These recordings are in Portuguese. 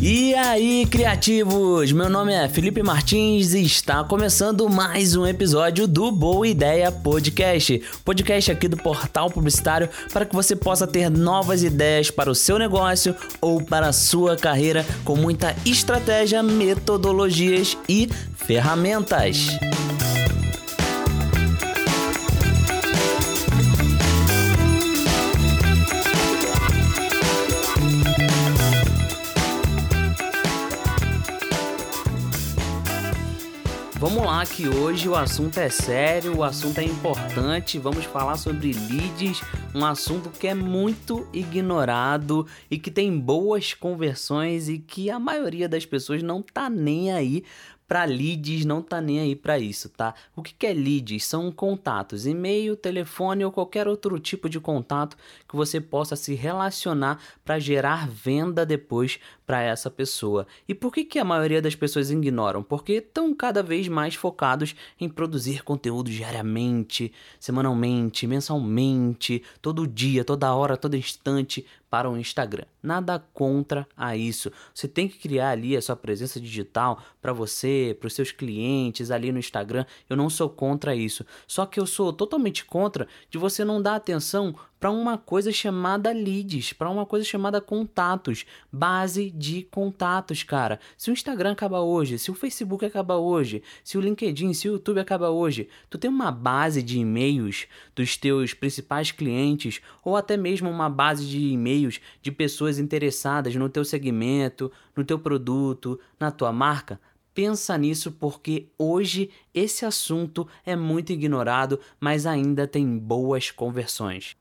E aí, criativos! Meu nome é Felipe Martins e está começando mais um episódio do Boa Ideia Podcast. Podcast aqui do Portal Publicitário para que você possa ter novas ideias para o seu negócio ou para a sua carreira com muita estratégia, metodologias e ferramentas. Que hoje o assunto é sério, o assunto é importante. Vamos falar sobre leads, um assunto que é muito ignorado e que tem boas conversões e que a maioria das pessoas não tá nem aí para leads não tá nem aí para isso, tá? O que, que é leads? São contatos, e-mail, telefone ou qualquer outro tipo de contato que você possa se relacionar para gerar venda depois para essa pessoa. E por que, que a maioria das pessoas ignoram? Porque estão cada vez mais focados em produzir conteúdo diariamente, semanalmente, mensalmente, todo dia, toda hora, todo instante para o Instagram. Nada contra a isso. Você tem que criar ali a sua presença digital para você, para os seus clientes ali no Instagram. Eu não sou contra isso. Só que eu sou totalmente contra de você não dar atenção para uma coisa chamada leads, para uma coisa chamada contatos, base de contatos, cara. Se o Instagram acaba hoje, se o Facebook acaba hoje, se o LinkedIn, se o YouTube acaba hoje, tu tem uma base de e-mails dos teus principais clientes ou até mesmo uma base de e-mails de pessoas interessadas no teu segmento, no teu produto, na tua marca? Pensa nisso porque hoje esse assunto é muito ignorado, mas ainda tem boas conversões.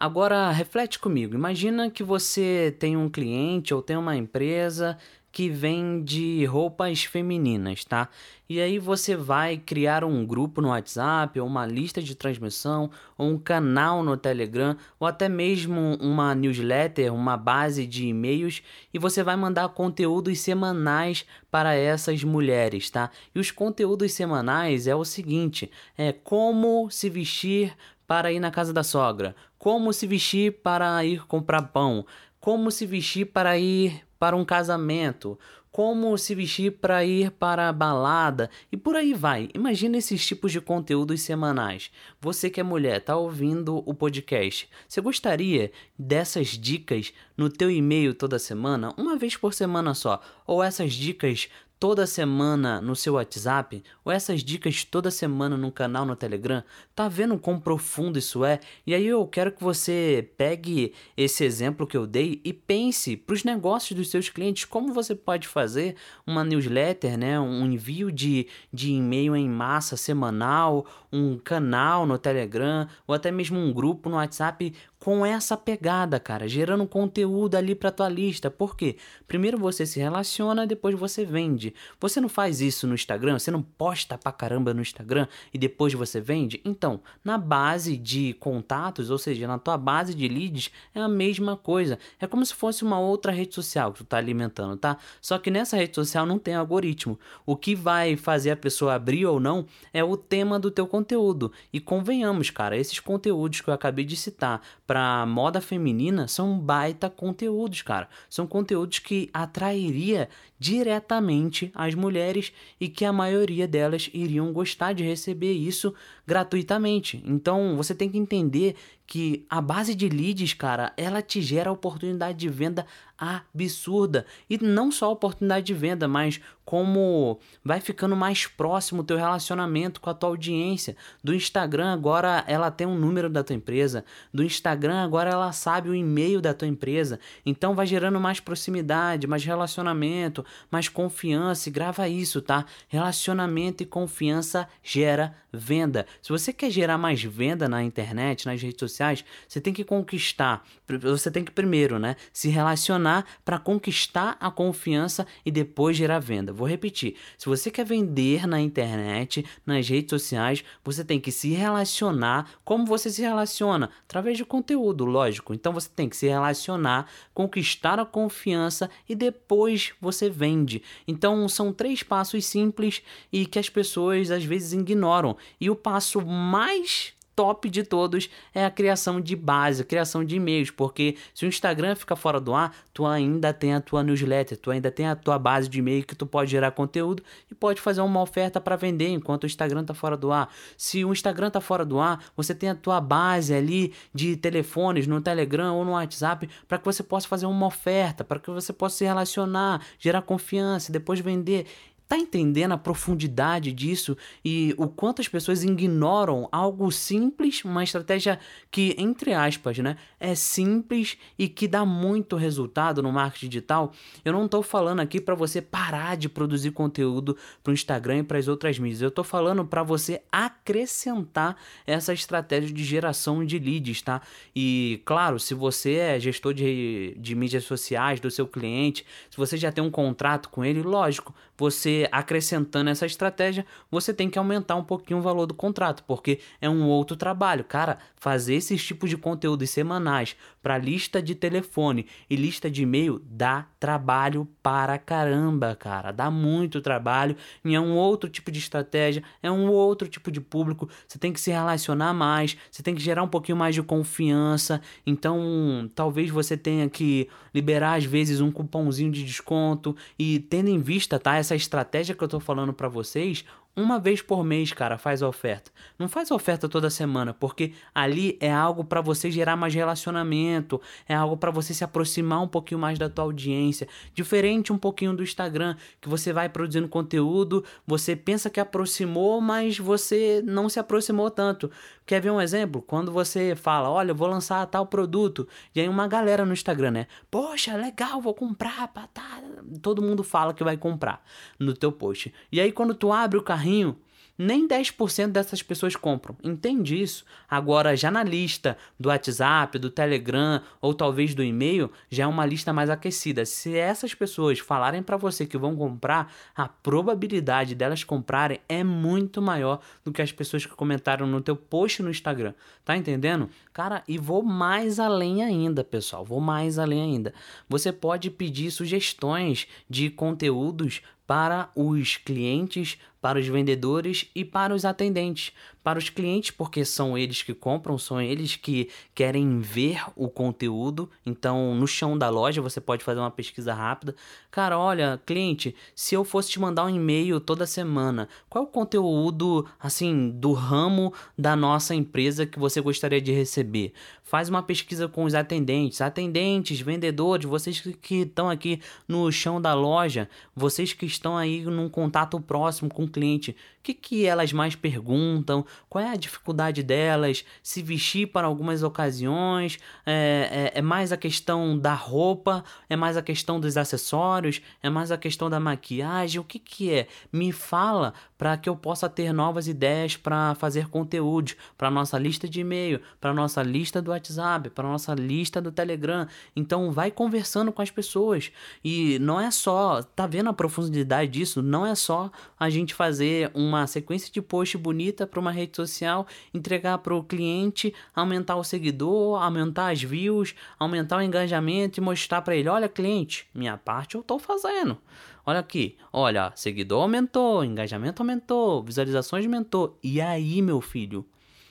Agora, reflete comigo. Imagina que você tem um cliente ou tem uma empresa que vende roupas femininas, tá? E aí você vai criar um grupo no WhatsApp, ou uma lista de transmissão, ou um canal no Telegram, ou até mesmo uma newsletter, uma base de e-mails, e você vai mandar conteúdos semanais para essas mulheres, tá? E os conteúdos semanais é o seguinte: é como se vestir para ir na casa da sogra, como se vestir para ir comprar pão, como se vestir para ir para um casamento, como se vestir para ir para a balada e por aí vai. Imagina esses tipos de conteúdos semanais. Você que é mulher, tá ouvindo o podcast. Você gostaria dessas dicas no teu e-mail toda semana, uma vez por semana só, ou essas dicas toda semana no seu WhatsApp? Ou essas dicas toda semana no canal no Telegram, tá vendo quão profundo isso é? E aí eu quero que você pegue esse exemplo que eu dei e pense para os negócios dos seus clientes. Como você pode fazer uma newsletter, né, um envio de, de e-mail em massa semanal, um canal no Telegram ou até mesmo um grupo no WhatsApp com essa pegada, cara, gerando conteúdo ali para tua lista. Por quê? Primeiro você se relaciona, depois você vende. Você não faz isso no Instagram, você não posta pra caramba no Instagram e depois você vende? Então, na base de contatos, ou seja, na tua base de leads, é a mesma coisa. É como se fosse uma outra rede social que tu tá alimentando, tá? Só que nessa rede social não tem algoritmo. O que vai fazer a pessoa abrir ou não é o tema do teu conteúdo. E convenhamos, cara, esses conteúdos que eu acabei de citar para moda feminina são baita conteúdos, cara. São conteúdos que atrairia diretamente as mulheres e que a maioria delas iriam gostar de receber isso gratuitamente. Então, você tem que entender que a base de leads, cara, ela te gera oportunidade de venda absurda. E não só oportunidade de venda, mas como vai ficando mais próximo o teu relacionamento com a tua audiência. Do Instagram agora ela tem um número da tua empresa, do Instagram agora ela sabe o e-mail da tua empresa. Então vai gerando mais proximidade, mais relacionamento, mais confiança. E grava isso, tá? Relacionamento e confiança gera venda. Se você quer gerar mais venda na internet, nas redes sociais, você tem que conquistar, você tem que primeiro, né, se relacionar para conquistar a confiança e depois gerar venda. Vou repetir. Se você quer vender na internet, nas redes sociais, você tem que se relacionar. Como você se relaciona? Através de conteúdo, lógico. Então você tem que se relacionar, conquistar a confiança e depois você vende. Então são três passos simples e que as pessoas às vezes ignoram. E o passo mais top de todos é a criação de base, a criação de e-mails, porque se o Instagram fica fora do ar, tu ainda tem a tua newsletter, tu ainda tem a tua base de e-mail que tu pode gerar conteúdo e pode fazer uma oferta para vender enquanto o Instagram tá fora do ar. Se o Instagram tá fora do ar, você tem a tua base ali de telefones no Telegram ou no WhatsApp para que você possa fazer uma oferta, para que você possa se relacionar, gerar confiança, depois vender. Tá entendendo a profundidade disso e o quanto as pessoas ignoram algo simples, uma estratégia que, entre aspas, né, é simples e que dá muito resultado no marketing digital? Eu não estou falando aqui para você parar de produzir conteúdo para o Instagram e para as outras mídias. Eu estou falando para você acrescentar essa estratégia de geração de leads, tá? E, claro, se você é gestor de, de mídias sociais do seu cliente, se você já tem um contrato com ele, lógico, você acrescentando essa estratégia, você tem que aumentar um pouquinho o valor do contrato, porque é um outro trabalho. Cara, fazer esses tipos de conteúdos semanais para lista de telefone e lista de e-mail dá trabalho para caramba, cara. Dá muito trabalho e é um outro tipo de estratégia, é um outro tipo de público. Você tem que se relacionar mais, você tem que gerar um pouquinho mais de confiança. Então, talvez você tenha que liberar às vezes um cupomzinho de desconto e tendo em vista, tá, essa estratégia que eu tô falando para vocês, uma vez por mês, cara, faz a oferta. Não faz a oferta toda semana, porque ali é algo para você gerar mais relacionamento, é algo para você se aproximar um pouquinho mais da tua audiência, diferente um pouquinho do Instagram, que você vai produzindo conteúdo, você pensa que aproximou, mas você não se aproximou tanto. Quer ver um exemplo? Quando você fala, olha, eu vou lançar tal produto, e aí uma galera no Instagram, né? Poxa, legal, vou comprar, tá. todo mundo fala que vai comprar no teu post. E aí quando tu abre o carrinho carrinho, nem 10% dessas pessoas compram. Entende isso? Agora, já na lista do WhatsApp, do Telegram ou talvez do e-mail, já é uma lista mais aquecida. Se essas pessoas falarem para você que vão comprar, a probabilidade delas comprarem é muito maior do que as pessoas que comentaram no teu post no Instagram. Tá entendendo? Cara, e vou mais além ainda, pessoal. Vou mais além ainda. Você pode pedir sugestões de conteúdos para os clientes, para os vendedores e para os atendentes para os clientes, porque são eles que compram, são eles que querem ver o conteúdo. Então, no chão da loja, você pode fazer uma pesquisa rápida. Cara, olha, cliente, se eu fosse te mandar um e-mail toda semana, qual é o conteúdo, assim, do ramo da nossa empresa que você gostaria de receber? Faz uma pesquisa com os atendentes, atendentes, vendedores, vocês que estão aqui no chão da loja, vocês que estão aí num contato próximo com cliente, o que, que elas mais perguntam? qual é a dificuldade delas, se vestir para algumas ocasiões, é, é, é, mais a questão da roupa, é mais a questão dos acessórios, é mais a questão da maquiagem, o que que é? Me fala para que eu possa ter novas ideias para fazer conteúdo para nossa lista de e-mail, para nossa lista do WhatsApp, para nossa lista do Telegram. Então vai conversando com as pessoas e não é só, tá vendo a profundidade disso? Não é só a gente fazer uma sequência de post bonita para uma rede social, entregar para o cliente, aumentar o seguidor, aumentar as views, aumentar o engajamento e mostrar para ele, olha cliente, minha parte eu estou fazendo. Olha aqui, olha, seguidor aumentou, engajamento aumentou, visualizações aumentou. E aí, meu filho,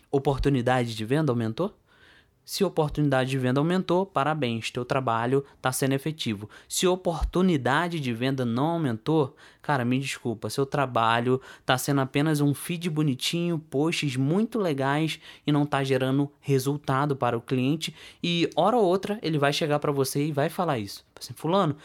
oportunidade de venda aumentou? Se oportunidade de venda aumentou, parabéns, teu trabalho está sendo efetivo. Se oportunidade de venda não aumentou, cara, me desculpa, seu trabalho está sendo apenas um feed bonitinho, posts muito legais e não está gerando resultado para o cliente. E hora ou outra ele vai chegar para você e vai falar isso. Assim, fulano,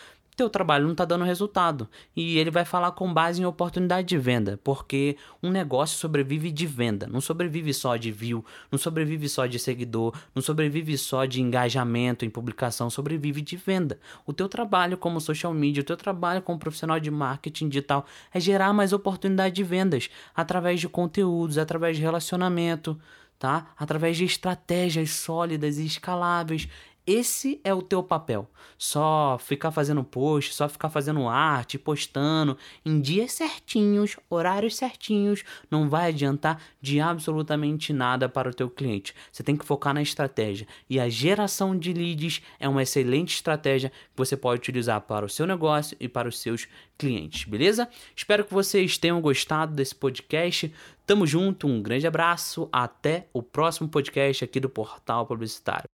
teu trabalho não está dando resultado. E ele vai falar com base em oportunidade de venda, porque um negócio sobrevive de venda, não sobrevive só de view, não sobrevive só de seguidor, não sobrevive só de engajamento em publicação, sobrevive de venda. O teu trabalho como social media, o teu trabalho como profissional de marketing digital é gerar mais oportunidade de vendas através de conteúdos, através de relacionamento, tá? Através de estratégias sólidas e escaláveis Esse é o teu papel. Só ficar fazendo post, só ficar fazendo arte, postando em dias certinhos, horários certinhos, não vai adiantar de absolutamente nada para o teu cliente. Você tem que focar na estratégia. E a geração de leads é uma excelente estratégia que você pode utilizar para o seu negócio e para os seus clientes, beleza? Espero que vocês tenham gostado desse podcast. Tamo junto, um grande abraço, até o próximo podcast aqui do Portal Publicitário.